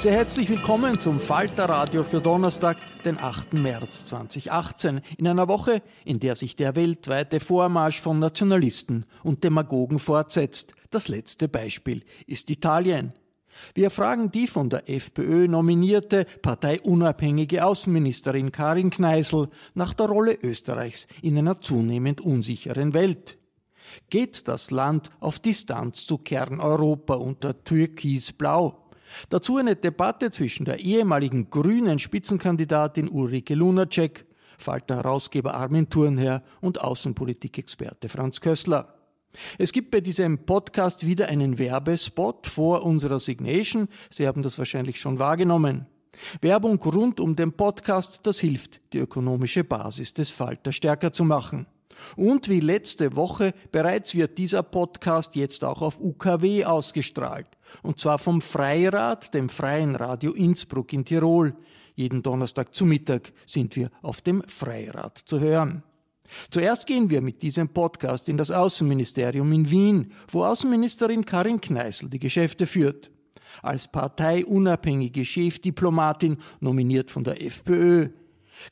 Sehr herzlich willkommen zum Falter Radio für Donnerstag, den 8. März 2018, in einer Woche, in der sich der weltweite Vormarsch von Nationalisten und Demagogen fortsetzt. Das letzte Beispiel ist Italien. Wir fragen die von der FPÖ nominierte parteiunabhängige Außenministerin Karin Kneißl nach der Rolle Österreichs in einer zunehmend unsicheren Welt. Geht das Land auf Distanz zu Kerneuropa unter Türkisblau? Dazu eine Debatte zwischen der ehemaligen grünen Spitzenkandidatin Ulrike Lunacek, Falter-Herausgeber Armin Thurnherr und Außenpolitikexperte Franz Kössler. Es gibt bei diesem Podcast wieder einen Werbespot vor unserer Signation. Sie haben das wahrscheinlich schon wahrgenommen. Werbung rund um den Podcast, das hilft, die ökonomische Basis des Falter stärker zu machen. Und wie letzte Woche bereits wird dieser Podcast jetzt auch auf UKW ausgestrahlt. Und zwar vom Freirad, dem Freien Radio Innsbruck in Tirol. Jeden Donnerstag zu Mittag sind wir auf dem Freirad zu hören. Zuerst gehen wir mit diesem Podcast in das Außenministerium in Wien, wo Außenministerin Karin Kneißl die Geschäfte führt. Als parteiunabhängige Chefdiplomatin, nominiert von der FPÖ,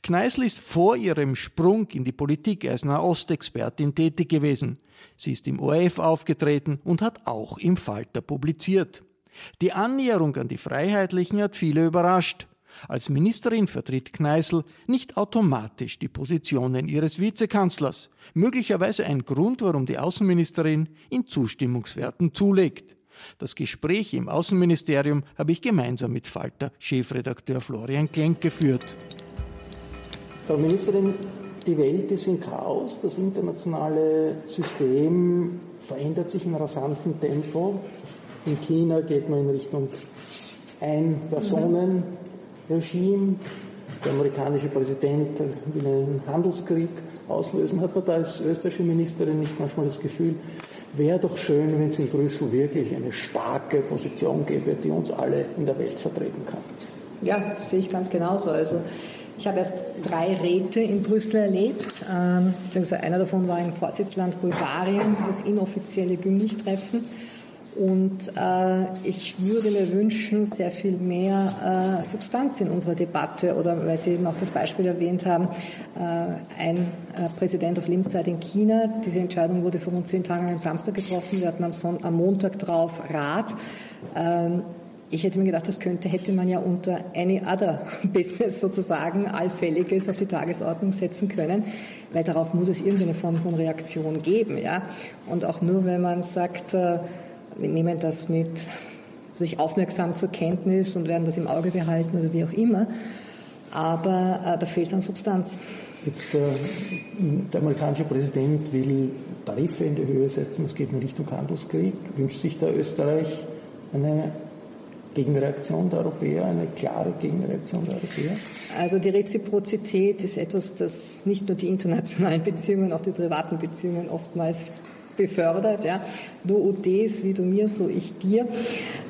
Kneißl ist vor ihrem Sprung in die Politik als Nahostexpertin tätig gewesen. Sie ist im ORF aufgetreten und hat auch im Falter publiziert. Die Annäherung an die Freiheitlichen hat viele überrascht. Als Ministerin vertritt Kneißl nicht automatisch die Positionen ihres Vizekanzlers. Möglicherweise ein Grund, warum die Außenministerin in Zustimmungswerten zulegt. Das Gespräch im Außenministerium habe ich gemeinsam mit Falter Chefredakteur Florian Klenk geführt. Frau Ministerin, die Welt ist in Chaos, das internationale System verändert sich in rasantem Tempo. In China geht man in Richtung Ein-Personen-Regime. Der amerikanische Präsident will einen Handelskrieg auslösen. Hat man da als österreichische Ministerin nicht manchmal das Gefühl, wäre doch schön, wenn es in Brüssel wirklich eine starke Position gäbe, die uns alle in der Welt vertreten kann? Ja, sehe ich ganz genauso. Also ich habe erst drei Räte in Brüssel erlebt, ähm, beziehungsweise einer davon war im Vorsitzland Bulgarien, dieses inoffizielle Gymnich-Treffen. Und äh, ich würde mir wünschen, sehr viel mehr äh, Substanz in unserer Debatte oder weil Sie eben auch das Beispiel erwähnt haben, äh, ein äh, Präsident auf Lebenszeit in China. Diese Entscheidung wurde vor rund zehn Tagen am Samstag getroffen. Wir hatten am, Son am Montag drauf Rat. Ähm, ich hätte mir gedacht, das könnte, hätte man ja unter any other business sozusagen allfälliges auf die Tagesordnung setzen können. weil darauf muss es irgendeine Form von Reaktion geben. Ja? Und auch nur, wenn man sagt, äh, wir nehmen das mit sich aufmerksam zur Kenntnis und werden das im Auge behalten oder wie auch immer, aber äh, da fehlt es an Substanz. Jetzt äh, der amerikanische Präsident will Tarife in die Höhe setzen, es geht in Richtung Handelskrieg. Wünscht sich der Österreich eine Gegenreaktion der Europäer, eine klare Gegenreaktion der Europäer? Also die Reziprozität ist etwas, das nicht nur die internationalen Beziehungen, auch die privaten Beziehungen oftmals befördert. Ja. Du UDs, wie du mir, so ich dir.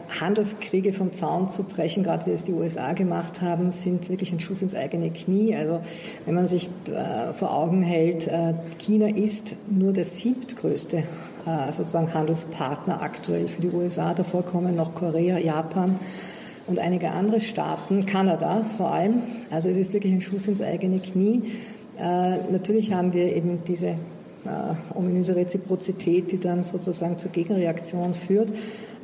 Handelskriege vom Zaun zu brechen, gerade wie es die USA gemacht haben, sind wirklich ein Schuss ins eigene Knie. Also wenn man sich äh, vor Augen hält, äh, China ist nur der siebtgrößte äh, sozusagen Handelspartner aktuell für die USA. Davor kommen noch Korea, Japan und einige andere Staaten, Kanada vor allem. Also es ist wirklich ein Schuss ins eigene Knie. Natürlich haben wir eben diese ominöse Reziprozität, die dann sozusagen zur Gegenreaktion führt.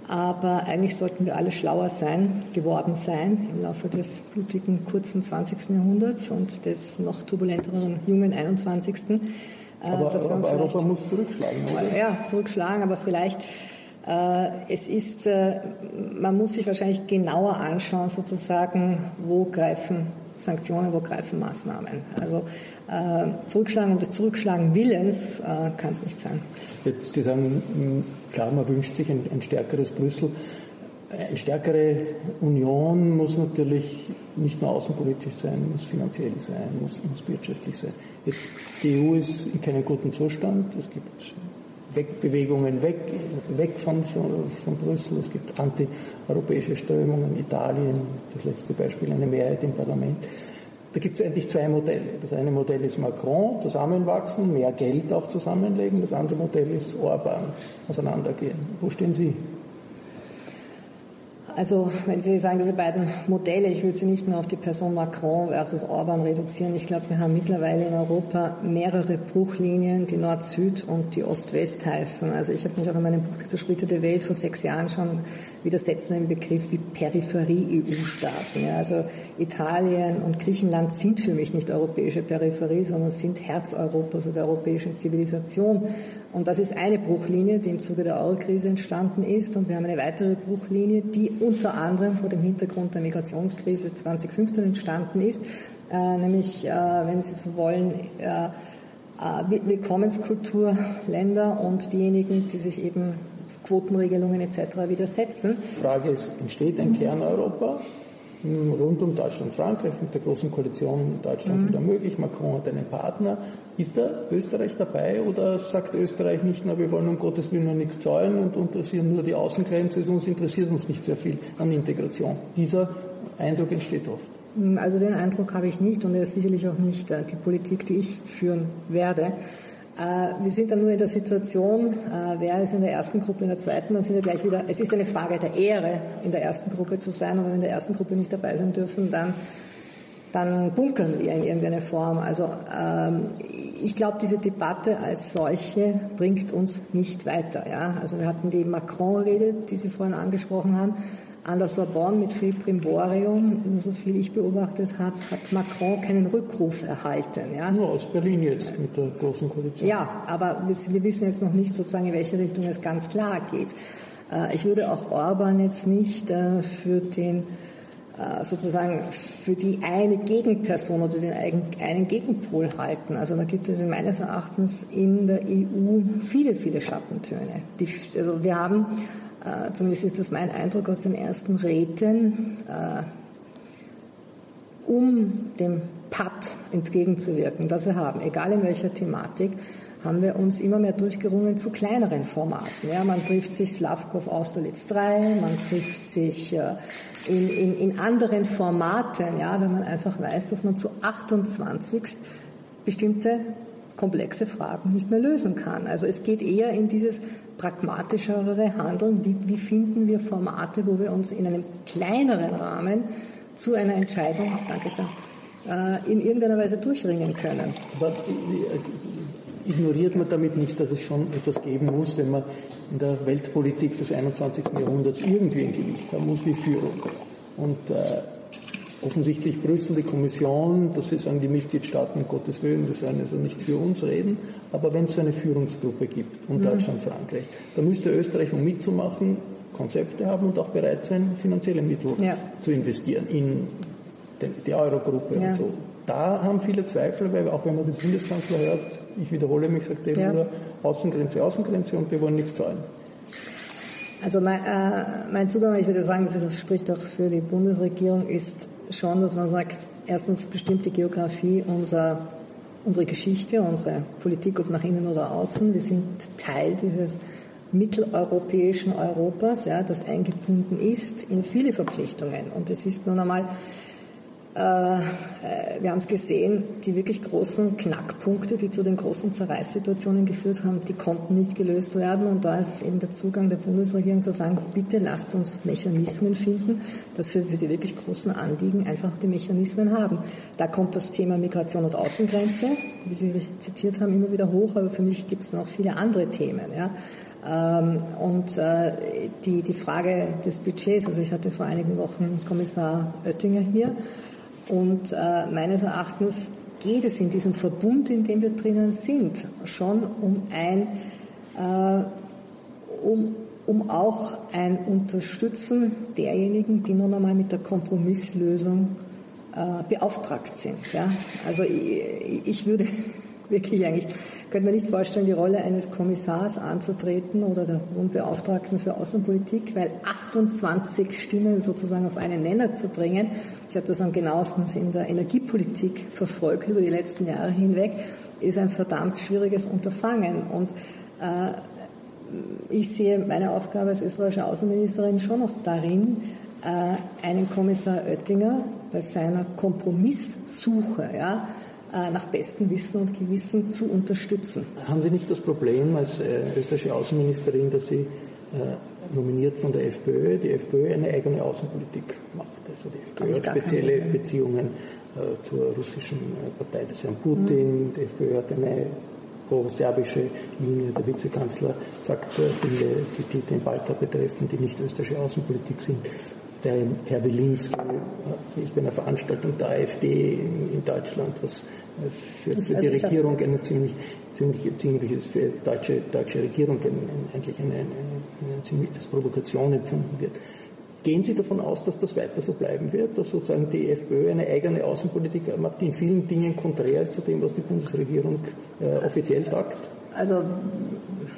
Aber eigentlich sollten wir alle schlauer sein, geworden sein im Laufe des blutigen, kurzen 20. Jahrhunderts und des noch turbulenteren, jungen 21. Äh, aber, aber Europa muss zurückschlagen, oder? Ja, zurückschlagen, aber vielleicht äh, es ist, äh, man muss sich wahrscheinlich genauer anschauen, sozusagen, wo greifen Sanktionen, wo greifen Maßnahmen. Also zurückschlagen um des Zurückschlagen Willens kann es nicht sein. Jetzt, Sie sagen, klar, man wünscht sich ein, ein stärkeres Brüssel. Eine stärkere Union muss natürlich nicht nur außenpolitisch sein, muss finanziell sein, muss, muss wirtschaftlich sein. Jetzt, die EU ist in keinem guten Zustand. Es gibt Wegbewegungen weg, weg von, von, von Brüssel. Es gibt antieuropäische Strömungen. Italien, das letzte Beispiel, eine Mehrheit im Parlament. Da gibt es eigentlich zwei Modelle. Das eine Modell ist Macron, zusammenwachsen, mehr Geld auch zusammenlegen. Das andere Modell ist Orban, auseinandergehen. Wo stehen Sie? Also wenn Sie sagen, diese beiden Modelle, ich würde sie nicht nur auf die Person Macron versus Orban reduzieren. Ich glaube, wir haben mittlerweile in Europa mehrere Bruchlinien, die Nord-Süd und die Ost-West heißen. Also ich habe mich auch in meinem Buch Die zersplitterte Welt vor sechs Jahren schon widersetzt in einem Begriff wie Peripherie-EU-Staaten. Ja, also Italien und Griechenland sind für mich nicht europäische Peripherie, sondern sind Herz Europas oder der europäischen Zivilisation. Und das ist eine Bruchlinie, die im Zuge der Eurokrise entstanden ist. Und wir haben eine weitere Bruchlinie, die unter anderem vor dem Hintergrund der Migrationskrise 2015 entstanden ist, äh, nämlich, äh, wenn Sie so wollen, äh, äh Willkommenskulturländer und diejenigen, die sich eben Quotenregelungen etc. widersetzen. Die Frage ist, entsteht ein Kerneuropa? rund um Deutschland, Frankreich mit der großen Koalition Deutschland mhm. wieder möglich. Macron hat einen Partner. Ist da Österreich dabei oder sagt Österreich nicht, na, wir wollen um Gottes Willen nur nichts zahlen und interessieren nur die Außengrenze, sonst interessiert uns nicht sehr viel an Integration. Dieser Eindruck entsteht oft. Also den Eindruck habe ich nicht und er ist sicherlich auch nicht äh, die Politik, die ich führen werde. Äh, wir sind dann nur in der Situation, äh, wer ist in der ersten Gruppe, in der zweiten, dann sind wir gleich wieder, es ist eine Frage der Ehre, in der ersten Gruppe zu sein, und wenn wir in der ersten Gruppe nicht dabei sein dürfen, dann, dann bunkern wir in irgendeiner Form. Also ähm, ich glaube, diese Debatte als solche bringt uns nicht weiter. Ja? Also wir hatten die Macron-Rede, die Sie vorhin angesprochen haben, an der Sorbonne mit viel Primborium, so viel ich beobachtet habe, hat Macron keinen Rückruf erhalten. Ja? Nur aus Berlin jetzt mit der großen Koalition. Ja, aber wir wissen jetzt noch nicht sozusagen, in welche Richtung es ganz klar geht. Äh, ich würde auch Orban jetzt nicht äh, für den äh, sozusagen für die eine Gegenperson oder den einen Gegenpol halten. Also da gibt es meines Erachtens in der EU viele, viele Schattentöne. Die, also wir haben äh, zumindest ist das mein Eindruck aus den ersten Räten, äh, um dem Patt entgegenzuwirken, das wir haben, egal in welcher Thematik, haben wir uns immer mehr durchgerungen zu kleineren Formaten. Ja, man trifft sich Slavkov Austerlitz 3, man trifft sich äh, in, in, in anderen Formaten, ja, wenn man einfach weiß, dass man zu 28 bestimmte komplexe Fragen nicht mehr lösen kann. Also es geht eher in dieses pragmatischere Handeln. Wie, wie finden wir Formate, wo wir uns in einem kleineren Rahmen zu einer Entscheidung, danke sehr, äh, in irgendeiner Weise durchringen können. Aber äh, ignoriert man damit nicht, dass es schon etwas geben muss, wenn man in der Weltpolitik des 21. Jahrhunderts irgendwie ein Gewicht haben muss wie Führung. Und äh, offensichtlich Brüssel, die Kommission, dass sie sagen, die Mitgliedstaaten, um Gottes Willen, das sollen also nichts für uns reden. Aber wenn es so eine Führungsgruppe gibt, und mhm. Deutschland, Frankreich, dann müsste Österreich, um mitzumachen, Konzepte haben und auch bereit sein, finanzielle Mittel ja. zu investieren in die Eurogruppe ja. und so. Da haben viele Zweifel, weil auch wenn man den Bundeskanzler hört, ich wiederhole mich, sagt er ja. wieder Außengrenze, Außengrenze und wir wollen nichts zahlen. Also mein, äh, mein Zugang, ich würde sagen, das spricht auch für die Bundesregierung, ist schon, dass man sagt, erstens bestimmt die Geografie unser, unsere Geschichte, unsere Politik, ob nach innen oder außen. Wir sind Teil dieses mitteleuropäischen Europas, ja, das eingebunden ist in viele Verpflichtungen. Und es ist nun einmal wir haben es gesehen, die wirklich großen Knackpunkte, die zu den großen Zerreißsituationen geführt haben, die konnten nicht gelöst werden. Und da ist eben der Zugang der Bundesregierung zu sagen, bitte lasst uns Mechanismen finden, dass wir für die wirklich großen Anliegen einfach die Mechanismen haben. Da kommt das Thema Migration und Außengrenze, wie Sie zitiert haben, immer wieder hoch, aber für mich gibt es noch viele andere Themen. Ja. Ähm, und äh, die, die Frage des Budgets, also ich hatte vor einigen Wochen Kommissar Oettinger hier, und äh, meines Erachtens geht es in diesem Verbund, in dem wir drinnen sind, schon um ein, äh, um, um auch ein Unterstützen derjenigen, die nun einmal mit der Kompromisslösung äh, beauftragt sind. Ja? Also ich, ich würde wirklich eigentlich, könnte man nicht vorstellen, die Rolle eines Kommissars anzutreten oder der hohen Beauftragten für Außenpolitik, weil 28 Stimmen sozusagen auf einen Nenner zu bringen, ich habe das am genauesten in der Energiepolitik verfolgt über die letzten Jahre hinweg, ist ein verdammt schwieriges Unterfangen. Und äh, ich sehe meine Aufgabe als österreichische Außenministerin schon noch darin, äh, einen Kommissar Oettinger bei seiner Kompromisssuche, ja, nach bestem Wissen und Gewissen zu unterstützen. Haben Sie nicht das Problem als äh, österreichische Außenministerin, dass Sie äh, nominiert von der FPÖ, die FPÖ eine eigene Außenpolitik macht? Also die FPÖ hat spezielle Beziehungen zur russischen Partei des Herrn Putin, mhm. die FPÖ hat eine pro-serbische Linie. Der Vizekanzler sagt Dinge, die, die den Balkan betreffen, die nicht österreichische Außenpolitik sind der Herr Wilinski ist bei einer Veranstaltung der AfD in, Deutschland, was äh, für, für die also Regierung eine ziemlich, ziemlich, ziemliches für die deutsche, deutsche Regierung eigentlich eine, eine, eine, ziemlich als Provokation empfunden wird. Gehen Sie davon aus, dass das weiter so bleiben wird, dass sozusagen die FPÖ eine eigene Außenpolitik macht, die in vielen Dingen konträr ist zu dem, was die Bundesregierung äh, offiziell sagt? Also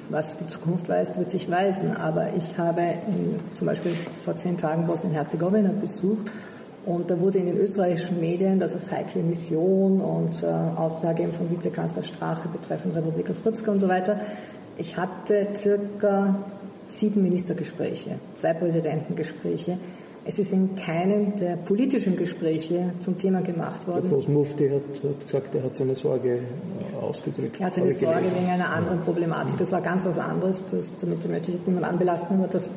was die Zukunft weiß, wird sich weisen. Aber ich habe in, zum Beispiel vor zehn Tagen Bosnien-Herzegowina besucht und da wurde in den österreichischen Medien, das ist heikle Mission und äh, Aussage von Vizekanzler Strache betreffend Republika Srpska und so weiter. Ich hatte circa sieben Ministergespräche, zwei Präsidentengespräche. Es ist in keinem der politischen Gespräche zum Thema gemacht worden. Der Großmufti hat, hat gesagt, er hat seine Sorge äh, ausgedrückt. Er hat seine Sorge gelesen. wegen einer anderen Problematik. Das war ganz was anderes. Das, damit möchte ich jetzt niemand anbelasten. Aber das,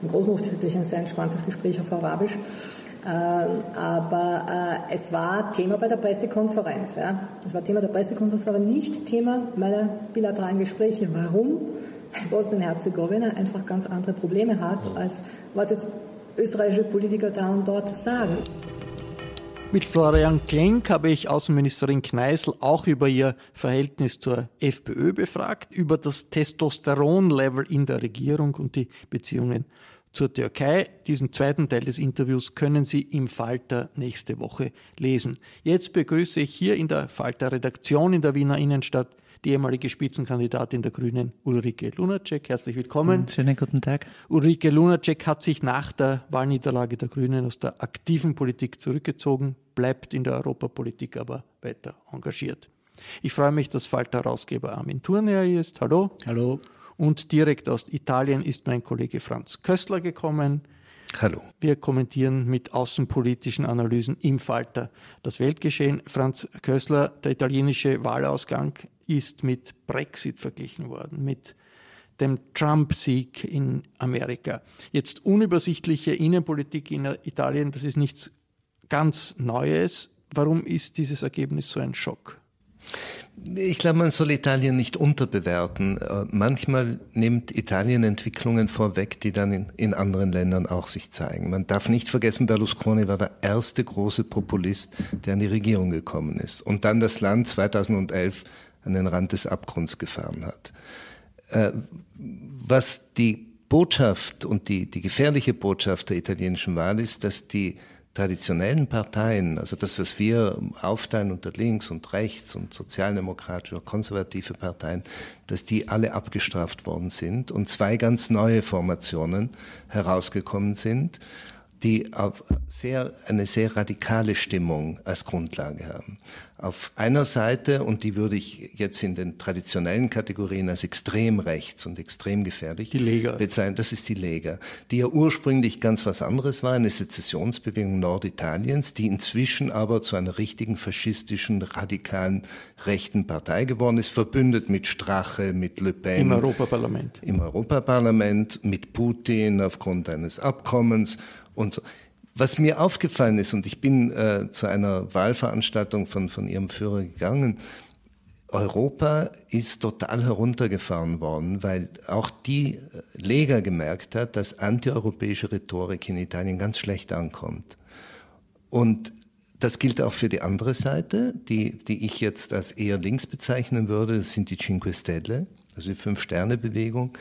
im Großmufti hatte ich ein sehr entspanntes Gespräch auf Arabisch. Ähm, aber äh, es war Thema bei der Pressekonferenz. Ja. Es war Thema der Pressekonferenz, aber nicht Thema meiner bilateralen Gespräche. Warum? Bosnien-Herzegowina einfach ganz andere Probleme hat, als was jetzt österreichische Politiker da und dort sagen. Mit Florian Klenk habe ich Außenministerin Kneißl auch über ihr Verhältnis zur FPÖ befragt, über das Testosteronlevel in der Regierung und die Beziehungen zur Türkei. Diesen zweiten Teil des Interviews können Sie im Falter nächste Woche lesen. Jetzt begrüße ich hier in der Falter Redaktion in der Wiener Innenstadt die ehemalige Spitzenkandidatin der Grünen Ulrike Lunacek. Herzlich willkommen. Schönen guten Tag. Ulrike Lunacek hat sich nach der Wahlniederlage der Grünen aus der aktiven Politik zurückgezogen, bleibt in der Europapolitik aber weiter engagiert. Ich freue mich, dass Falter-Herausgeber Armin Thurner hier ist. Hallo. Hallo. Und direkt aus Italien ist mein Kollege Franz Köstler gekommen. Hallo. Wir kommentieren mit außenpolitischen Analysen im Falter das Weltgeschehen. Franz Köstler, der italienische Wahlausgang ist mit Brexit verglichen worden, mit dem Trump-Sieg in Amerika. Jetzt unübersichtliche Innenpolitik in Italien, das ist nichts ganz Neues. Warum ist dieses Ergebnis so ein Schock? Ich glaube, man soll Italien nicht unterbewerten. Äh, manchmal nimmt Italien Entwicklungen vorweg, die dann in, in, anderen Ländern auch sich zeigen. Man darf nicht vergessen, Berlusconi war der erste große Populist, der an die Regierung gekommen ist und dann das Land 2011 an den Rand des Abgrunds gefahren hat. Äh, was die Botschaft und die, die gefährliche Botschaft der italienischen Wahl ist, dass die traditionellen Parteien, also das, was wir aufteilen unter links und rechts und sozialdemokratische oder konservative Parteien, dass die alle abgestraft worden sind und zwei ganz neue Formationen herausgekommen sind die auf sehr, eine sehr radikale Stimmung als Grundlage haben. Auf einer Seite, und die würde ich jetzt in den traditionellen Kategorien als extrem rechts und extrem gefährlich die Lega. bezeichnen, das ist die Lega, die ja ursprünglich ganz was anderes war, eine Sezessionsbewegung Norditaliens, die inzwischen aber zu einer richtigen faschistischen, radikalen rechten Partei geworden ist, verbündet mit Strache, mit Le Pen. Im Europaparlament. Im Europaparlament, mit Putin aufgrund eines Abkommens und so. Was mir aufgefallen ist, und ich bin äh, zu einer Wahlveranstaltung von, von Ihrem Führer gegangen, Europa ist total heruntergefahren worden, weil auch die äh, Lega gemerkt hat, dass antieuropäische Rhetorik in Italien ganz schlecht ankommt. Und das gilt auch für die andere Seite, die, die ich jetzt als eher links bezeichnen würde. Das sind die Cinque Stelle, also die Fünf-Sterne-Bewegung,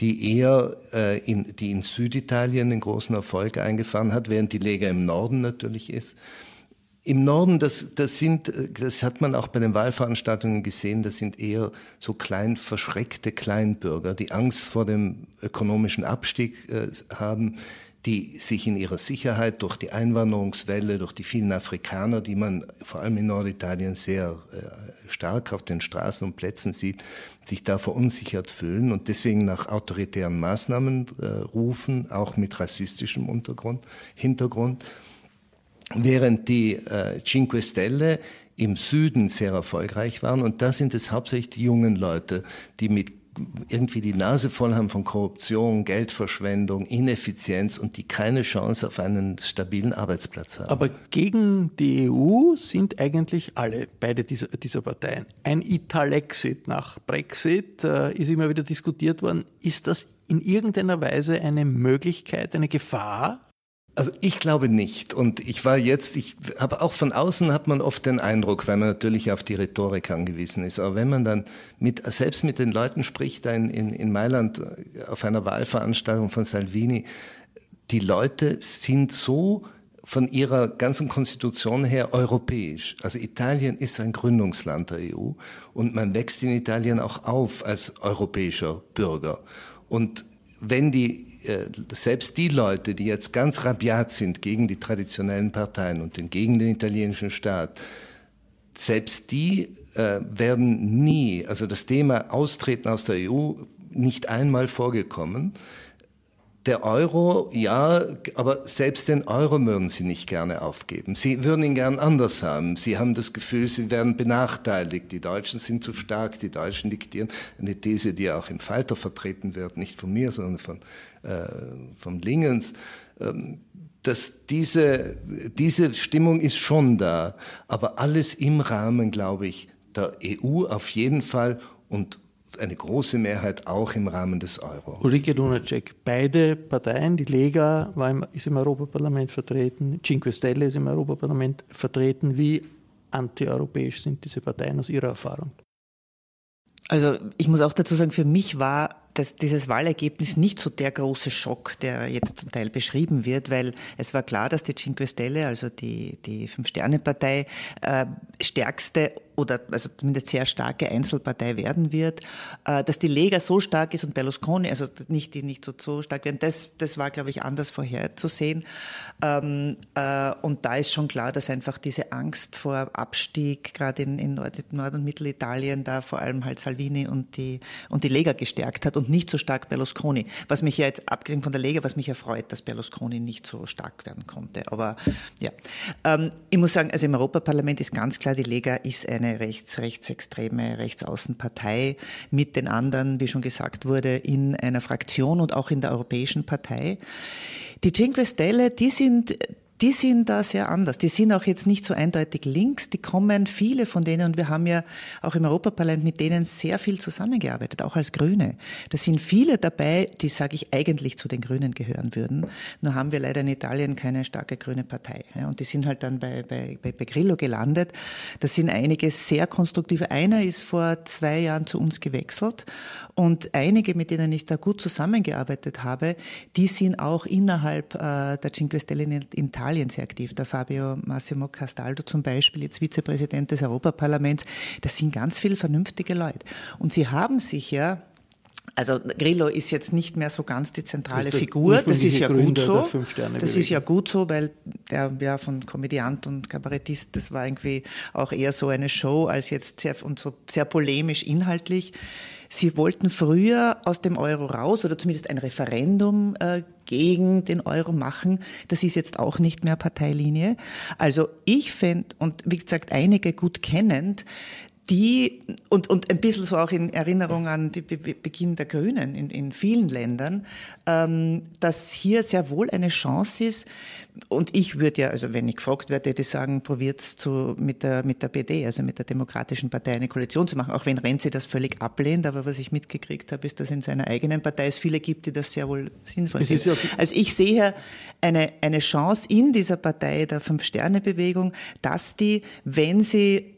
die eher äh, in, die in Süditalien einen großen Erfolg eingefahren hat, während die Lega im Norden natürlich ist. Im Norden, das, das sind, das hat man auch bei den Wahlveranstaltungen gesehen, das sind eher so klein verschreckte Kleinbürger, die Angst vor dem ökonomischen Abstieg äh, haben, die sich in ihrer Sicherheit durch die Einwanderungswelle, durch die vielen Afrikaner, die man vor allem in Norditalien sehr äh, stark auf den Straßen und Plätzen sieht, sich da verunsichert fühlen und deswegen nach autoritären Maßnahmen äh, rufen, auch mit rassistischem Untergrund, Hintergrund. Während die äh, Cinque Stelle im Süden sehr erfolgreich waren. Und da sind es hauptsächlich die jungen Leute, die mit irgendwie die Nase voll haben von Korruption, Geldverschwendung, Ineffizienz und die keine Chance auf einen stabilen Arbeitsplatz haben. Aber gegen die EU sind eigentlich alle, beide dieser, dieser Parteien. Ein Italexit nach Brexit äh, ist immer wieder diskutiert worden. Ist das in irgendeiner Weise eine Möglichkeit, eine Gefahr also ich glaube nicht. Und ich war jetzt, ich habe auch von außen hat man oft den Eindruck, weil man natürlich auf die Rhetorik angewiesen ist. Aber wenn man dann mit, selbst mit den Leuten spricht, in, in, in Mailand äh, auf einer Wahlveranstaltung von Salvini, die Leute sind so von ihrer ganzen Konstitution her europäisch. Also Italien ist ein Gründungsland der EU und man wächst in Italien auch auf als europäischer Bürger. Und wenn die selbst die Leute, die jetzt ganz rabiat sind gegen die traditionellen Parteien und gegen den italienischen Staat, selbst die äh, werden nie, also das Thema Austreten aus der EU nicht einmal vorgekommen. Der Euro, ja, aber selbst den Euro würden Sie nicht gerne aufgeben. Sie würden ihn gern anders haben. Sie haben das Gefühl, Sie werden benachteiligt. Die Deutschen sind zu stark, die Deutschen diktieren. Eine These, die auch im Falter vertreten wird, nicht von mir, sondern von, äh, von Lingens. Ähm, dass diese, diese Stimmung ist schon da, aber alles im Rahmen, glaube ich, der EU auf jeden Fall und eine große Mehrheit auch im Rahmen des Euro. Ulrike Lunacek, beide Parteien, die Lega war im, ist im Europaparlament vertreten, Cinque Stelle ist im Europaparlament vertreten. Wie antieuropäisch sind diese Parteien aus Ihrer Erfahrung? Also ich muss auch dazu sagen, für mich war das, dieses Wahlergebnis nicht so der große Schock, der jetzt zum Teil beschrieben wird, weil es war klar, dass die Cinque Stelle, also die, die Fünf-Sterne-Partei, äh, stärkste oder also zumindest sehr starke Einzelpartei werden wird. Äh, dass die Lega so stark ist und Berlusconi, also nicht die nicht so, so stark werden, das, das war, glaube ich, anders vorherzusehen. Ähm, äh, und da ist schon klar, dass einfach diese Angst vor Abstieg, gerade in, in Nord-, und Mittelitalien, da vor allem halt Salvini und die, und die Lega gestärkt hat und nicht so stark Berlusconi. Was mich ja jetzt, abgesehen von der Lega, was mich erfreut, dass Berlusconi nicht so stark werden konnte. Aber ja, ähm, ich muss sagen, also im Europaparlament ist ganz klar, die Lega ist eine rechts, rechtsextreme, rechtsaußenpartei mit den anderen, wie schon gesagt wurde, in einer Fraktion und auch in der Europäischen Partei. Die Cinque Stelle, die sind die sind da sehr anders. Die sind auch jetzt nicht so eindeutig links. Die kommen, viele von denen, und wir haben ja auch im Europaparlament mit denen sehr viel zusammengearbeitet, auch als Grüne. Da sind viele dabei, die, sage ich, eigentlich zu den Grünen gehören würden. Nur haben wir leider in Italien keine starke grüne Partei. und die sind halt dann bei, bei, bei Grillo gelandet. Da sind einige sehr konstruktive. Einer ist vor zwei Jahren zu uns gewechselt und einige, mit denen ich da gut zusammengearbeitet habe, die sind auch innerhalb äh, der Cinque Stelle in Italien Italien sehr aktiv. Der Fabio Massimo Castaldo zum Beispiel, jetzt Vizepräsident des Europaparlaments, das sind ganz viele vernünftige Leute. Und sie haben sich ja also Grillo ist jetzt nicht mehr so ganz die zentrale Figur. Das ist ja gut so. Das ist ja gut so, weil der ja von Komödiant und Kabarettist, das war irgendwie auch eher so eine Show als jetzt sehr und so sehr polemisch inhaltlich. Sie wollten früher aus dem Euro raus oder zumindest ein Referendum äh, gegen den Euro machen. Das ist jetzt auch nicht mehr Parteilinie. Also ich fände, und wie gesagt, einige gut kennend, die, und, und ein bisschen so auch in Erinnerung an den Beginn der Grünen in, in vielen Ländern, ähm, dass hier sehr wohl eine Chance ist, und ich würde ja, also wenn ich gefragt werde, würde ich sagen, probiert es mit der, mit der PD, also mit der Demokratischen Partei, eine Koalition zu machen, auch wenn Renzi das völlig ablehnt. Aber was ich mitgekriegt habe, ist, dass in seiner eigenen Partei es viele gibt, die das sehr wohl sinnvoll sehen. Also ich sehe hier eine, eine Chance in dieser Partei der Fünf-Sterne-Bewegung, dass die, wenn sie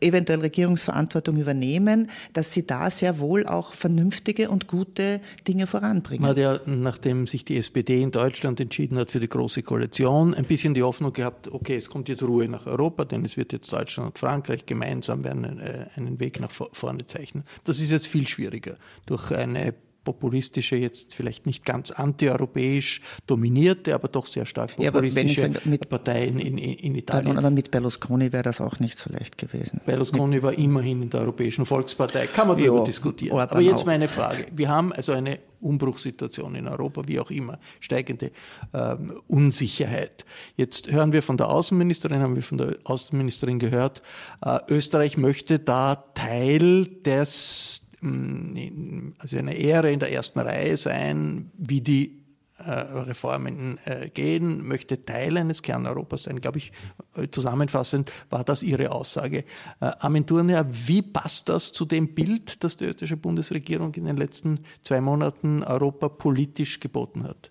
eventuell Regierungsverantwortung übernehmen, dass sie da sehr wohl auch vernünftige und gute Dinge voranbringen. Man hat ja, nachdem sich die SPD in Deutschland entschieden hat für die Große Koalition, ein bisschen die Hoffnung gehabt, okay, es kommt jetzt Ruhe nach Europa, denn es wird jetzt Deutschland und Frankreich gemeinsam werden äh, einen Weg nach vorne zeichnen. Das ist jetzt viel schwieriger. Durch eine populistische, jetzt vielleicht nicht ganz antieuropäisch dominierte, aber doch sehr stark populistische ja, mit, Parteien in, in, Italien. Aber mit Berlusconi wäre das auch nicht so leicht gewesen. Berlusconi mit, war immerhin in der Europäischen Volkspartei, kann man darüber diskutieren. Orban aber jetzt auch. meine Frage. Wir haben also eine Umbruchssituation in Europa, wie auch immer, steigende ähm, Unsicherheit. Jetzt hören wir von der Außenministerin, haben wir von der Außenministerin gehört, äh, Österreich möchte da Teil des also eine Ehre in der ersten Reihe sein, wie die äh, Reformen äh, gehen, möchte Teil eines Kerneuropas sein. Glaube ich, äh, zusammenfassend war das Ihre Aussage. Armin Thurnherr, wie passt das zu dem Bild, das die österreichische Bundesregierung in den letzten zwei Monaten Europa politisch geboten hat?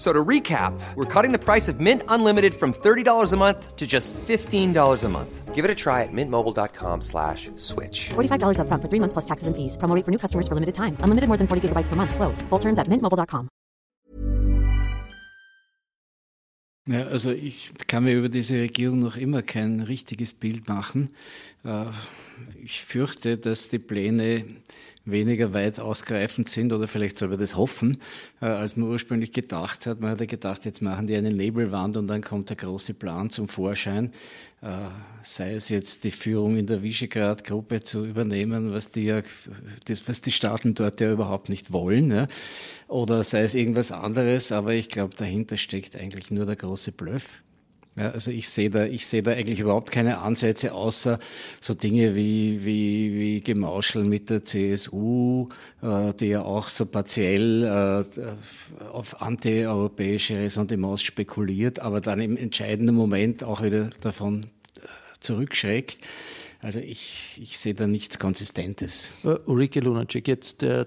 So to recap, we're cutting the price of Mint Unlimited from $30 a month to just $15 a month. Give it a try at mintmobile.com slash switch. $45 up front for three months plus taxes and fees. Promoting for new customers for limited time. Unlimited more than 40 gigabytes per month. Slows. Full terms at mintmobile.com. Ja, also ich kann mir über diese Regierung noch immer kein richtiges Bild machen. Äh, ich fürchte, dass die Pläne weniger weit ausgreifend sind oder vielleicht soll man das hoffen, äh, als man ursprünglich gedacht hat. Man hat ja gedacht, jetzt machen die eine Labelwand und dann kommt der große Plan zum Vorschein. Äh, sei es jetzt die Führung in der Visegrad-Gruppe zu übernehmen, was die ja, das, was die Staaten dort ja überhaupt nicht wollen, ja. oder sei es irgendwas anderes, aber ich glaube, dahinter steckt eigentlich nur der große Bluff. Ja, also ich sehe da, ich sehe da eigentlich überhaupt keine Ansätze, außer so Dinge wie, wie, wie Gemauschel mit der CSU, äh, die ja auch so partiell äh, auf antieuropäische Ressentiments spekuliert, aber dann im entscheidenden Moment auch wieder davon äh, zurückschreckt. Also ich, ich sehe da nichts Konsistentes. Uh, Ulrike Lunacek, jetzt der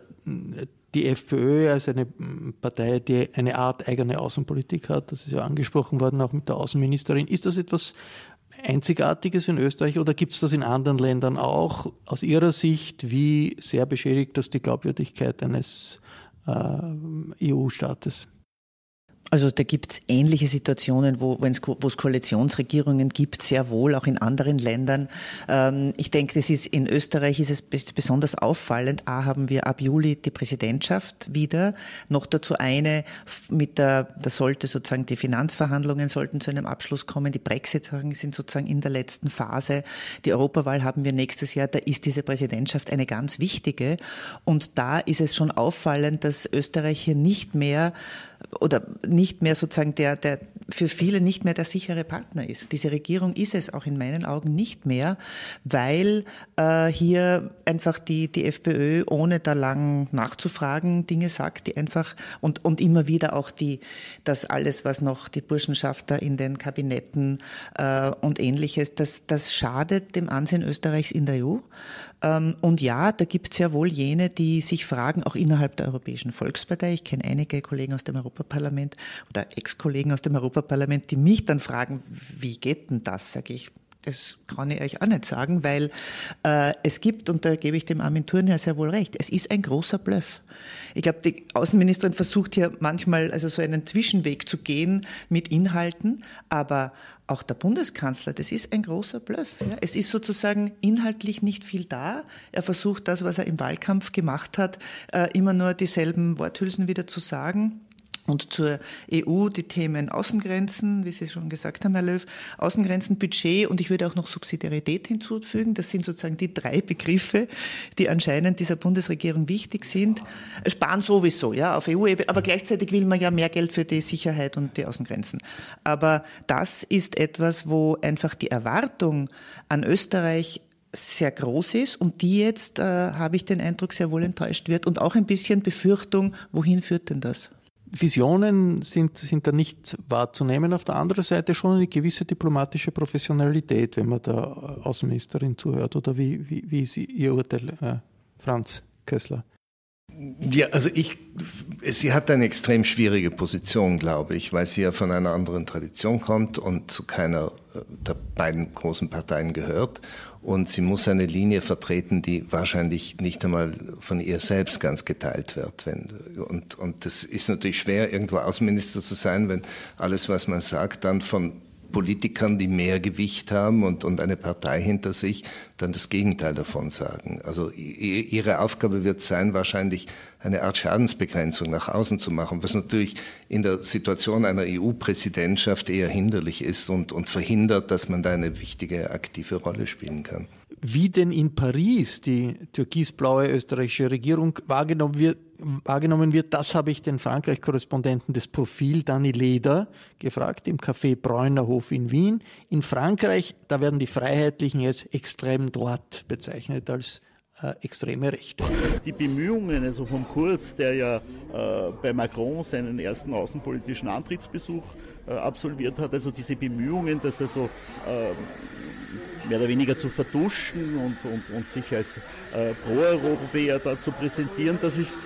die FPÖ als eine Partei, die eine Art eigene Außenpolitik hat, das ist ja angesprochen worden, auch mit der Außenministerin. Ist das etwas Einzigartiges in Österreich oder gibt es das in anderen Ländern auch? Aus Ihrer Sicht, wie sehr beschädigt das die Glaubwürdigkeit eines äh, EU-Staates? Also da gibt es ähnliche Situationen, wo es Koalitionsregierungen gibt, sehr wohl, auch in anderen Ländern. Ähm, ich denke, das ist in Österreich ist es besonders auffallend. A haben wir ab Juli die Präsidentschaft wieder. Noch dazu eine mit der, da sollte sozusagen die Finanzverhandlungen sollten zu einem Abschluss kommen. Die Brexit sind sozusagen in der letzten Phase. Die Europawahl haben wir nächstes Jahr. Da ist diese Präsidentschaft eine ganz wichtige. Und da ist es schon auffallend, dass Österreich hier nicht mehr oder nicht mehr sozusagen der, der für viele nicht mehr der sichere Partner ist. Diese Regierung ist es auch in meinen Augen nicht mehr, weil äh, hier einfach die, die FPÖ, ohne da lang nachzufragen, Dinge sagt, die einfach und, und immer wieder auch die, das alles, was noch die Burschenschaft in den Kabinetten äh, und ähnliches, das, das schadet dem Ansehen Österreichs in der EU. Ähm, und ja, da gibt es ja wohl jene, die sich fragen, auch innerhalb der Europäischen Volkspartei. Ich kenne einige Kollegen aus dem Europaparlament oder Ex-Kollegen aus dem Europaparlament, die mich dann fragen, wie geht denn das? Sage ich, das kann ich euch auch nicht sagen, weil äh, es gibt, und da gebe ich dem Armin Thurnherr sehr wohl recht, es ist ein großer Bluff. Ich glaube, die Außenministerin versucht hier manchmal also so einen Zwischenweg zu gehen mit Inhalten, aber auch der Bundeskanzler, das ist ein großer Bluff. Ja. Es ist sozusagen inhaltlich nicht viel da. Er versucht das, was er im Wahlkampf gemacht hat, äh, immer nur dieselben Worthülsen wieder zu sagen. Und zur EU die Themen Außengrenzen, wie Sie schon gesagt haben, Herr Löw, Außengrenzen, Budget und ich würde auch noch Subsidiarität hinzufügen. Das sind sozusagen die drei Begriffe, die anscheinend dieser Bundesregierung wichtig sind. Sparen sowieso, ja, auf EU-Ebene, aber gleichzeitig will man ja mehr Geld für die Sicherheit und die Außengrenzen. Aber das ist etwas, wo einfach die Erwartung an Österreich sehr groß ist und die jetzt, äh, habe ich den Eindruck, sehr wohl enttäuscht wird und auch ein bisschen Befürchtung, wohin führt denn das? Visionen sind, sind da nicht wahrzunehmen. Auf der anderen Seite schon eine gewisse diplomatische Professionalität, wenn man der Außenministerin zuhört. Oder wie, wie, wie ist Ihr Urteil, äh, Franz Kessler? Ja, also ich, sie hat eine extrem schwierige Position, glaube ich, weil sie ja von einer anderen Tradition kommt und zu keiner äh, der beiden großen Parteien gehört. Und sie muss eine Linie vertreten, die wahrscheinlich nicht einmal von ihr selbst ganz geteilt wird. Und, und das ist natürlich schwer, irgendwo Außenminister zu sein, wenn alles, was man sagt, dann von Politikern, die mehr Gewicht haben und, und eine Partei hinter sich, dann das Gegenteil davon sagen. Also ihre Aufgabe wird sein, wahrscheinlich eine Art Schadensbegrenzung nach außen zu machen, was natürlich in der Situation einer EU-Präsidentschaft eher hinderlich ist und, und verhindert, dass man da eine wichtige aktive Rolle spielen kann. Wie denn in Paris die türkisblaue österreichische Regierung wahrgenommen wird, wahrgenommen wird, das habe ich den Frankreich-Korrespondenten des Profil Dani Leder gefragt, im Café Bräunerhof in Wien. In Frankreich, da werden die Freiheitlichen jetzt extrem dort bezeichnet als äh, extreme Rechte. Die Bemühungen also von Kurz, der ja äh, bei Macron seinen ersten außenpolitischen Antrittsbesuch äh, absolviert hat, also diese Bemühungen, dass er so äh, mehr oder weniger zu verduschen und, und, und sich als äh, Pro-Europäer da zu präsentieren, das ist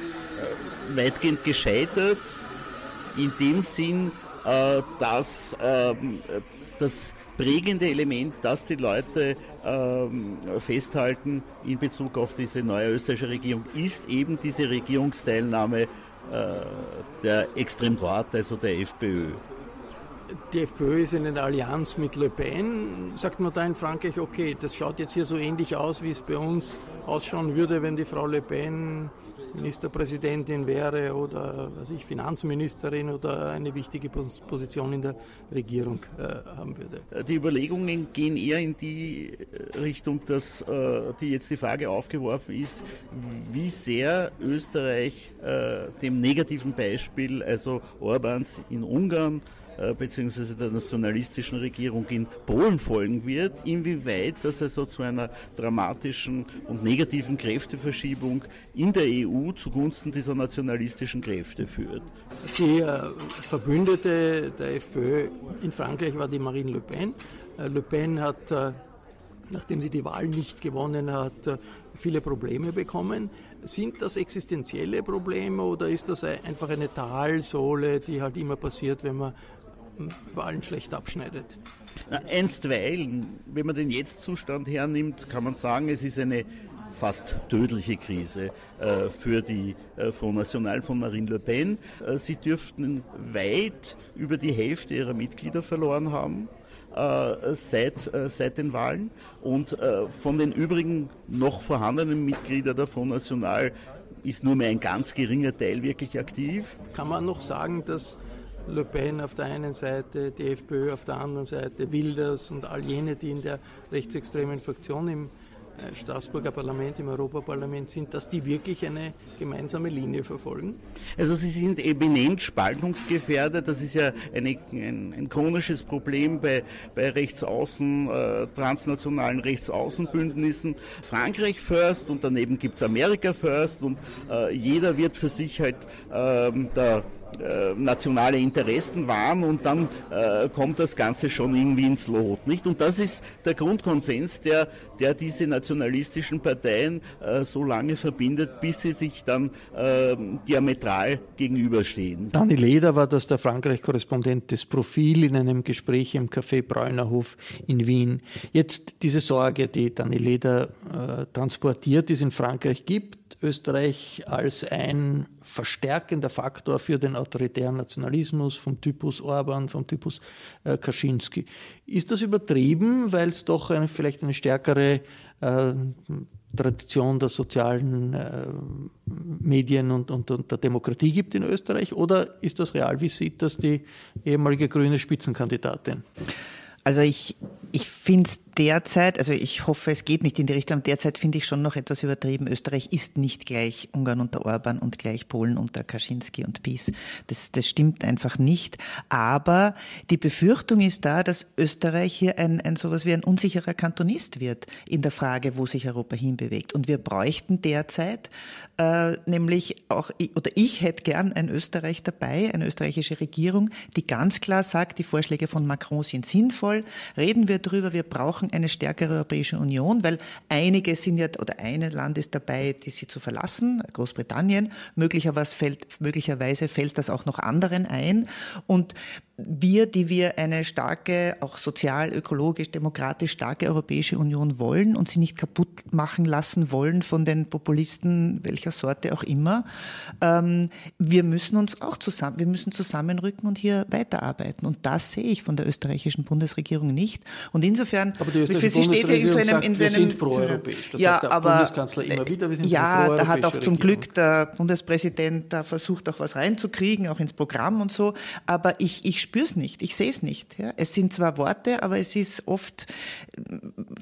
weitgehend gescheitert, in dem Sinn, äh, dass ähm, das prägende Element, das die Leute ähm, festhalten in Bezug auf diese neue österreichische Regierung, ist eben diese Regierungsteilnahme äh, der Extremdroite, also der FPÖ. Die FPÖ ist in einer Allianz mit Le Pen. Sagt man da in Frankreich, okay, das schaut jetzt hier so ähnlich aus, wie es bei uns ausschauen würde, wenn die Frau Le Pen Ministerpräsidentin wäre oder was ich, Finanzministerin oder eine wichtige Position in der Regierung äh, haben würde. Die Überlegungen gehen eher in die äh, Richtung, dass äh, die jetzt die Frage aufgeworfen ist, wie sehr Österreich äh, dem negativen Beispiel, also Orbans in Ungarn, beziehungsweise der nationalistischen Regierung in Polen folgen wird, inwieweit das also zu einer dramatischen und negativen Kräfteverschiebung in der EU zugunsten dieser nationalistischen Kräfte führt. Die äh, Verbündete der FPÖ in Frankreich war die Marine Le Pen. Äh, Le Pen hat nachdem sie die Wahl nicht gewonnen hat, viele Probleme bekommen. Sind das existenzielle Probleme oder ist das einfach eine Talsohle, die halt immer passiert, wenn man Wahlen schlecht abschneidet. Einstweilen, wenn man den Jetzt-Zustand hernimmt, kann man sagen, es ist eine fast tödliche Krise äh, für die äh, Front National von Marine Le Pen. Äh, sie dürften weit über die Hälfte ihrer Mitglieder verloren haben. Äh, seit, äh, seit den Wahlen. Und äh, von den übrigen noch vorhandenen Mitgliedern der Front National ist nur mehr ein ganz geringer Teil wirklich aktiv. Kann man noch sagen, dass Le Pen auf der einen Seite, die FPÖ auf der anderen Seite, Wilders und all jene, die in der rechtsextremen Fraktion im äh, Straßburger Parlament, im Europaparlament sind, dass die wirklich eine gemeinsame Linie verfolgen? Also sie sind eminent spaltungsgefährdet. Das ist ja eine, ein, ein, chronisches Problem bei, bei rechtsaußen, äh, transnationalen Rechtsaußenbündnissen. Frankreich first und daneben gibt es Amerika first und äh, jeder wird für sich halt äh, der äh, nationale Interessen waren und dann äh, kommt das Ganze schon irgendwie ins Lot. Nicht? Und das ist der Grundkonsens, der, der diese nationalistischen Parteien äh, so lange verbindet, bis sie sich dann äh, diametral gegenüberstehen. Dani Leder war das der Frankreich-Korrespondent des Profil in einem Gespräch im Café Bräunerhof in Wien. Jetzt diese Sorge, die Dani Leder äh, transportiert, die es in Frankreich gibt, Österreich als ein verstärkender Faktor für den autoritären Nationalismus vom Typus Orban, vom Typus äh, Kaczynski. Ist das übertrieben, weil es doch eine, vielleicht eine stärkere äh, Tradition der sozialen äh, Medien und, und, und, der Demokratie gibt in Österreich? Oder ist das real? Wie sieht das die ehemalige grüne Spitzenkandidatin? Also ich, ich finde es derzeit, also ich hoffe, es geht nicht in die Richtung, derzeit finde ich schon noch etwas übertrieben. Österreich ist nicht gleich Ungarn unter Orban und gleich Polen unter Kaczynski und PiS. Das, das stimmt einfach nicht. Aber die Befürchtung ist da, dass Österreich hier ein, ein sowas wie ein unsicherer Kantonist wird in der Frage, wo sich Europa hinbewegt. Und wir bräuchten derzeit äh, nämlich auch, oder ich hätte gern ein Österreich dabei, eine österreichische Regierung, die ganz klar sagt, die Vorschläge von Macron sind sinnvoll. Reden wir drüber, wir brauchen brauchen eine stärkere Europäische Union, weil einige sind ja, oder ein Land ist dabei, die sie zu verlassen, Großbritannien. Möglicherweise fällt, möglicherweise fällt das auch noch anderen ein. Und wir, die wir eine starke, auch sozial, ökologisch, demokratisch starke Europäische Union wollen und sie nicht kaputt machen lassen wollen von den Populisten welcher Sorte auch immer, ähm, wir müssen uns auch zusammen, wir müssen zusammenrücken und hier weiterarbeiten. Und das sehe ich von der österreichischen Bundesregierung nicht. Und insofern, aber die österreichische sie steht in so einem, in wir sind proeuropäisch. Das ja, sagt aber, Bundeskanzler immer wieder. Wir sind ja, da hat auch zum Glück der Bundespräsident da versucht, auch was reinzukriegen, auch ins Programm und so. Aber ich, ich spüre es nicht, ich sehe es nicht. Ja. Es sind zwar Worte, aber es ist oft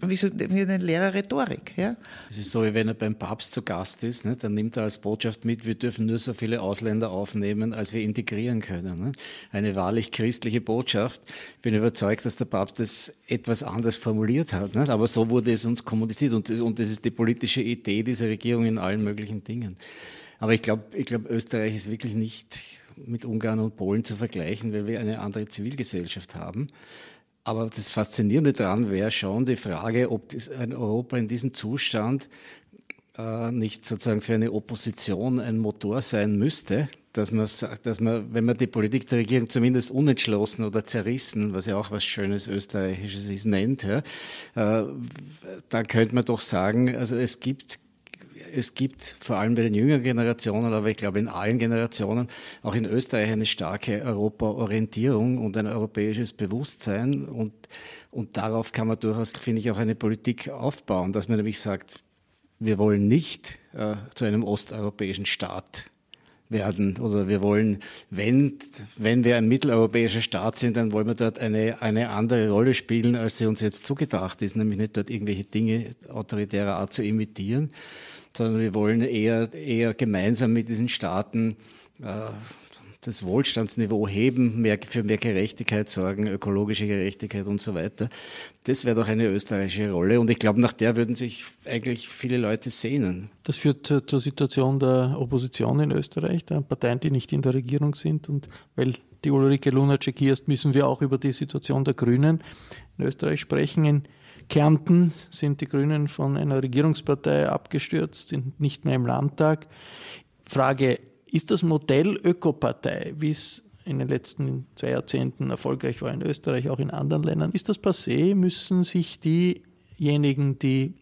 wie, so, wie eine leere Rhetorik. Ja. Es ist so, wie wenn er beim Papst zu Gast ist, ne, dann nimmt er als Botschaft mit, wir dürfen nur so viele Ausländer aufnehmen, als wir integrieren können. Ne. Eine wahrlich christliche Botschaft. Ich bin überzeugt, dass der Papst das etwas anders formuliert hat, ne, aber so wurde es uns kommuniziert und, und das ist die politische Idee dieser Regierung in allen möglichen Dingen. Aber ich glaube, ich glaub, Österreich ist wirklich nicht mit Ungarn und Polen zu vergleichen, weil wir eine andere Zivilgesellschaft haben. Aber das Faszinierende daran wäre schon die Frage, ob ein Europa in diesem Zustand äh, nicht sozusagen für eine Opposition ein Motor sein müsste, dass man, dass man, wenn man die Politik der Regierung zumindest unentschlossen oder zerrissen, was ja auch was Schönes Österreichisches ist, nennt, ja, äh, dann könnte man doch sagen, also es gibt es gibt vor allem bei den jüngeren Generationen, aber ich glaube in allen Generationen, auch in Österreich eine starke Europa-Orientierung und ein europäisches Bewusstsein. Und, und darauf kann man durchaus, finde ich, auch eine Politik aufbauen, dass man nämlich sagt, wir wollen nicht äh, zu einem osteuropäischen Staat werden. Oder wir wollen, wenn, wenn wir ein mitteleuropäischer Staat sind, dann wollen wir dort eine, eine andere Rolle spielen, als sie uns jetzt zugedacht ist, nämlich nicht dort irgendwelche Dinge autoritärer Art zu imitieren, sondern wir wollen eher, eher gemeinsam mit diesen Staaten äh, das Wohlstandsniveau heben, mehr, für mehr Gerechtigkeit sorgen, ökologische Gerechtigkeit und so weiter. Das wäre doch eine österreichische Rolle und ich glaube, nach der würden sich eigentlich viele Leute sehnen. Das führt zur, zur Situation der Opposition in Österreich, der Parteien, die nicht in der Regierung sind und weil die Ulrike Lunacek hier ist, müssen wir auch über die Situation der Grünen in Österreich sprechen. In Kärnten sind die Grünen von einer Regierungspartei abgestürzt, sind nicht mehr im Landtag. Frage, ist das Modell Ökopartei, wie es in den letzten zwei Jahrzehnten erfolgreich war in Österreich, auch in anderen Ländern, ist das passé? Müssen sich diejenigen, die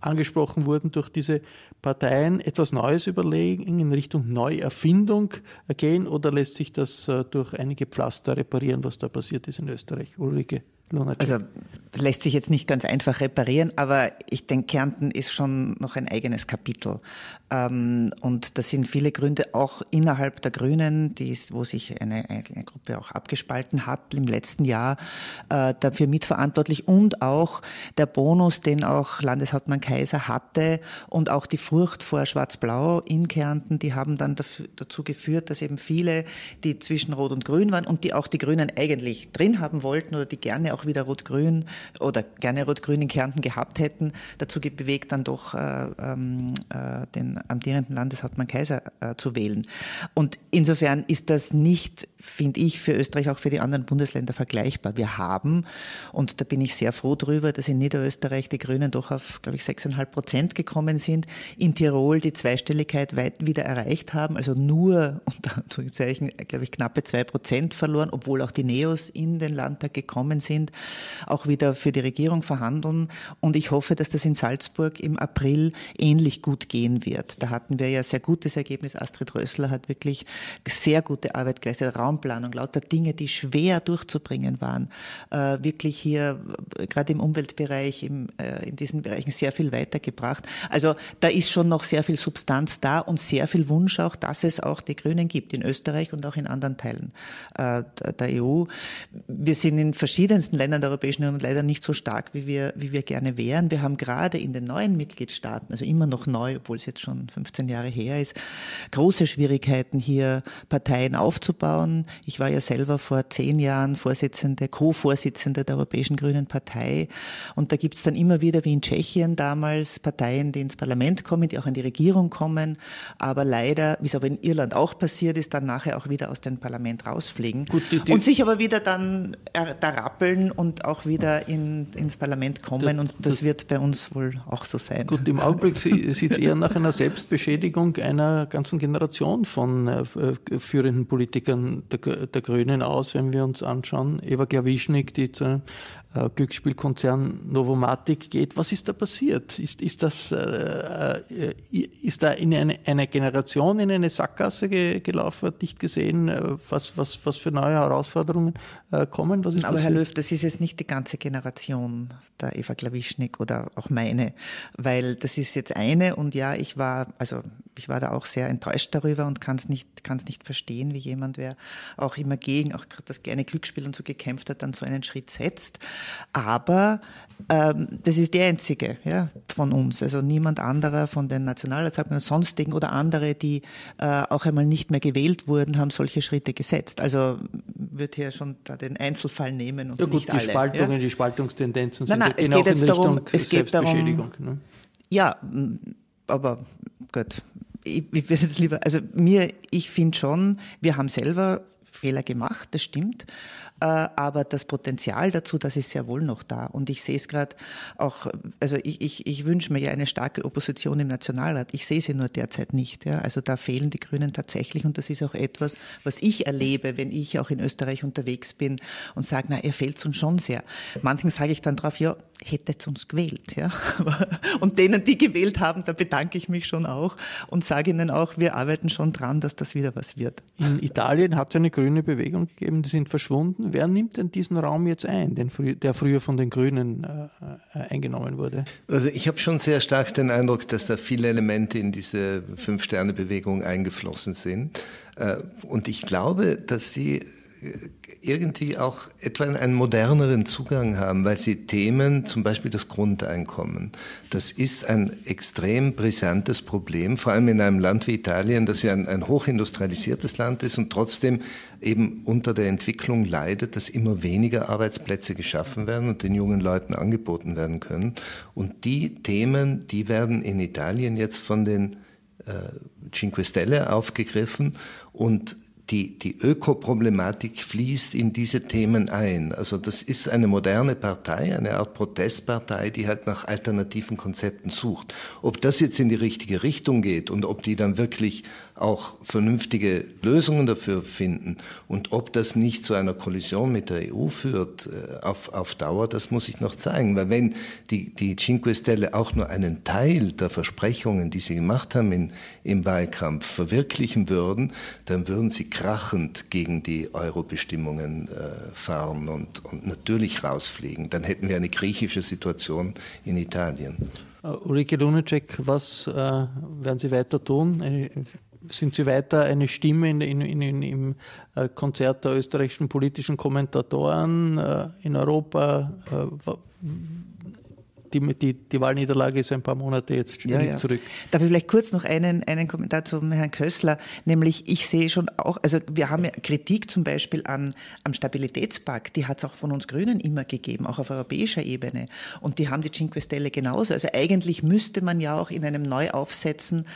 angesprochen wurden durch diese Parteien, etwas Neues überlegen, in Richtung Neuerfindung gehen oder lässt sich das äh, durch einige Pflaster reparieren, was da passiert ist in Österreich? Ulrike. Lunacek. Also lässt sich jetzt nicht ganz einfach reparieren, aber ich denke, Kärnten ist schon noch ein eigenes Kapitel. Ähm, und das sind viele Gründe, auch innerhalb der Grünen, die, wo sich eine, eine Gruppe auch abgespalten hat im letzten Jahr, äh, dafür mitverantwortlich und auch der Bonus, den auch Landeshauptmann Kaiser hatte und auch die Furcht vor Schwarz-Blau in Kärnten, die haben dann dazu geführt, dass eben viele, die zwischen Rot und Grün waren und die auch die Grünen eigentlich drin haben wollten oder die gerne auch wieder Rot-Grün oder gerne Rot-Grün in Kärnten gehabt hätten, dazu bewegt, dann doch äh, ähm, äh, den amtierenden Landeshauptmann Kaiser äh, zu wählen. Und insofern ist das nicht, finde ich, für Österreich, auch für die anderen Bundesländer vergleichbar. Wir haben, und da bin ich sehr froh drüber, dass in Niederösterreich die Grünen doch auf, glaube ich, 6,5 Prozent gekommen sind, in Tirol die Zweistelligkeit weit wieder erreicht haben, also nur unter Anführungszeichen, glaube ich, knappe zwei Prozent verloren, obwohl auch die Neos in den Landtag gekommen sind sind, auch wieder für die Regierung verhandeln. Und ich hoffe, dass das in Salzburg im April ähnlich gut gehen wird. Da hatten wir ja sehr gutes Ergebnis. Astrid Rössler hat wirklich sehr gute Arbeit geleistet. Raumplanung, lauter Dinge, die schwer durchzubringen waren. Äh, wirklich hier, äh, gerade im Umweltbereich, im, äh, in diesen Bereichen sehr viel weitergebracht. Also da ist schon noch sehr viel Substanz da und sehr viel Wunsch auch, dass es auch die Grünen gibt in Österreich und auch in anderen Teilen der EU. Wir sind in verschiedensten meisten Ländern der Europäischen Union leider nicht so stark, wie wir, wie wir gerne wären. Wir haben gerade in den neuen Mitgliedstaaten, also immer noch neu, obwohl es jetzt schon 15 Jahre her ist, große Schwierigkeiten, hier Parteien aufzubauen. Ich war ja selber vor zehn Jahren Vorsitzende, Co-Vorsitzende der Europäischen Grünen Partei. Und da gibt es dann immer wieder, wie in Tschechien damals, Parteien, die ins Parlament kommen, die auch an die Regierung kommen, aber leider, wie es aber in Irland auch passiert ist, dann nachher auch wieder aus dem Parlament rausfliegen Gut, die, die und sich aber wieder dann da rappeln und auch wieder in, ins Parlament kommen. und das wird bei uns wohl auch so sein. Gut, im Augenblick sieht es eher nach einer Selbstbeschädigung einer ganzen Generation von äh, führenden Politikern der, der, Grünen aus, wenn wir uns anschauen. Eva Glawischnik, die zu äh, Glücksspielkonzern Novomatic geht. Was ist da passiert? Ist, ist, das, äh, äh ist da in eine, eine, Generation in eine Sackgasse ge, gelaufen, hat nicht gesehen, äh, was, was, was für neue Herausforderungen äh, kommen? Aber passiert? Herr Löw, das ist jetzt nicht die ganze Generation der Eva Klawischnik oder auch meine, weil das ist jetzt eine und ja, ich war, also ich war da auch sehr enttäuscht darüber und kann es nicht, kann's nicht verstehen, wie jemand, wer auch immer gegen auch das kleine Glücksspiel und so gekämpft hat, dann so einen Schritt setzt. Aber ähm, das ist die einzige ja, von uns. Also niemand anderer von den Nationalratsabgeordneten, sonstigen oder andere, die äh, auch einmal nicht mehr gewählt wurden, haben solche Schritte gesetzt. Also wird hier schon den Einzelfall nehmen und ja, gut, nicht die alle. Spaltungen, ja? die Spaltungstendenzen nein, nein, sind es geht jetzt darum, es geht darum, ne? Ja, aber gut. Ich, ich würde jetzt lieber, also mir, ich finde schon, wir haben selber Fehler gemacht, das stimmt. Äh, aber das Potenzial dazu, das ist sehr wohl noch da. Und ich sehe es gerade auch, also ich, ich, ich wünsche mir ja eine starke Opposition im Nationalrat. Ich sehe sie nur derzeit nicht. Ja. Also da fehlen die Grünen tatsächlich und das ist auch etwas, was ich erlebe, wenn ich auch in Österreich unterwegs bin und sage, na, er fehlt uns schon sehr. Manchen sage ich dann drauf, ja, hättet uns gewählt. Ja. Und denen, die gewählt haben, da bedanke ich mich schon auch und sage ihnen auch, wir arbeiten schon dran, dass das wieder was wird. In Italien hat es eine grüne Bewegung gegeben, die sind verschwunden wer nimmt denn diesen Raum jetzt ein, den, der früher von den Grünen äh, äh, eingenommen wurde? Also ich habe schon sehr stark den Eindruck, dass da viele Elemente in diese Fünf-Sterne-Bewegung eingeflossen sind. Äh, und ich glaube, dass sie irgendwie auch etwa einen moderneren Zugang haben, weil sie Themen, zum Beispiel das Grundeinkommen, das ist ein extrem brisantes Problem, vor allem in einem Land wie Italien, das ja ein, ein hochindustrialisiertes Land ist und trotzdem eben unter der Entwicklung leidet, dass immer weniger Arbeitsplätze geschaffen werden und den jungen Leuten angeboten werden können. Und die Themen, die werden in Italien jetzt von den äh, Cinque Stelle aufgegriffen und die, die Ökoproblematik fließt in diese Themen ein. Also das ist eine moderne Partei, eine Art Protestpartei, die halt nach alternativen Konzepten sucht. Ob das jetzt in die richtige Richtung geht und ob die dann wirklich auch vernünftige Lösungen dafür finden und ob das nicht zu einer Kollision mit der EU führt äh, auf, auf Dauer, das muss ich noch zeigen. Weil wenn die, die Cinque Stelle auch nur einen Teil der Versprechungen, die sie gemacht haben in, im Wahlkampf, verwirklichen würden, dann würden sie krachend gegen die Euro-Bestimmungen äh, fahren und, und natürlich rausfliegen. Dann hätten wir eine griechische Situation in Italien. Uh, Ulrike Lunacek, was äh, werden Sie weiter tun? Eine, sind Sie weiter eine Stimme in, in, in, im äh, Konzert der österreichischen politischen Kommentatoren äh, in Europa? Äh, die, die, die Wahlniederlage ist ein paar Monate jetzt ja, ja. zurück. Darf ich vielleicht kurz noch einen, einen Kommentar zum Herrn Kössler? Nämlich, ich sehe schon auch, also wir haben ja Kritik zum Beispiel an, am Stabilitätspakt, die hat es auch von uns Grünen immer gegeben, auch auf europäischer Ebene. Und die haben die Cinque Stelle genauso. Also eigentlich müsste man ja auch in einem Neuaufsetzen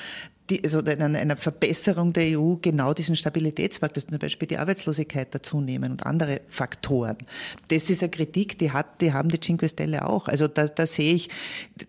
die, also einer, einer Verbesserung der EU genau diesen Stabilitätspakt, dass zum Beispiel die Arbeitslosigkeit dazu nehmen und andere Faktoren. Das ist eine Kritik, die hat, die haben die Cinque Stelle auch. Also da, da sehe ich,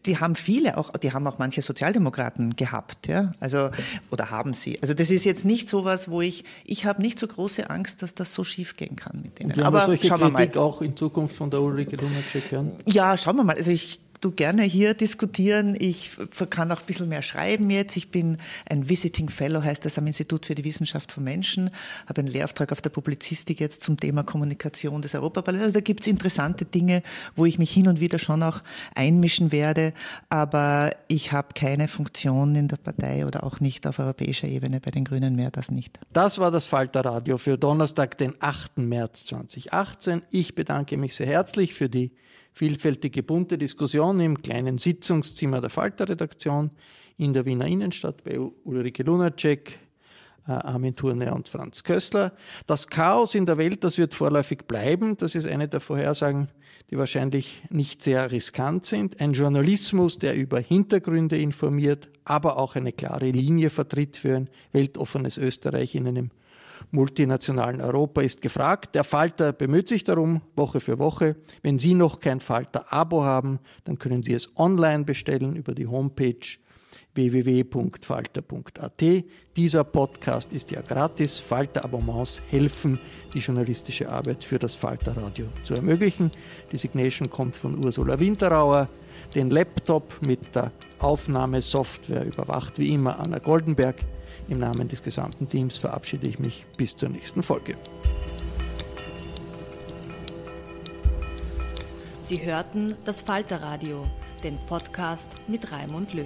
die haben viele auch, die haben auch manche Sozialdemokraten gehabt, ja, also oder haben sie. Also das ist jetzt nicht so was, wo ich, ich habe nicht so große Angst, dass das so schief gehen kann mit denen. Aber solche schauen Kritik wir mal. auch in Zukunft von der Ulrike Lunacek hören? Ja, schauen wir mal. Also ich du gerne hier diskutieren. Ich kann auch ein bisschen mehr schreiben jetzt. Ich bin ein Visiting Fellow, heißt das am Institut für die Wissenschaft von Menschen, habe einen Lehrauftrag auf der Publizistik jetzt zum Thema Kommunikation des Europaparlaments. Also da gibt es interessante Dinge, wo ich mich hin und wieder schon auch einmischen werde, aber ich habe keine Funktion in der Partei oder auch nicht auf europäischer Ebene bei den Grünen mehr, das nicht. Das war das Falter Radio für Donnerstag, den 8. März 2018. Ich bedanke mich sehr herzlich für die vielfältige bunte Diskussion im kleinen Sitzungszimmer der Falter-Redaktion in der Wiener Innenstadt bei Ulrike Lunacek, äh, Armin Thurne und Franz Kössler. Das Chaos in der Welt, das wird vorläufig bleiben. Das ist eine der Vorhersagen, die wahrscheinlich nicht sehr riskant sind. Ein Journalismus, der über Hintergründe informiert, aber auch eine klare Linie vertritt für ein weltoffenes Österreich in einem multinationalen Europa ist gefragt. Der Falter bemüht sich darum, Woche für Woche. Wenn Sie noch kein Falter-Abo haben, dann können Sie es online bestellen über die Homepage www.falter.at. Dieser Podcast ist ja gratis. Falter-Abonnements helfen, die journalistische Arbeit für das Falter-Radio zu ermöglichen. Die Signation kommt von Ursula Winterauer. Den Laptop mit der Aufnahmesoftware überwacht wie immer Anna Goldenberg. Im Namen des gesamten Teams verabschiede ich mich bis zur nächsten Folge. Sie hörten das Falterradio, den Podcast mit Raimund Löw.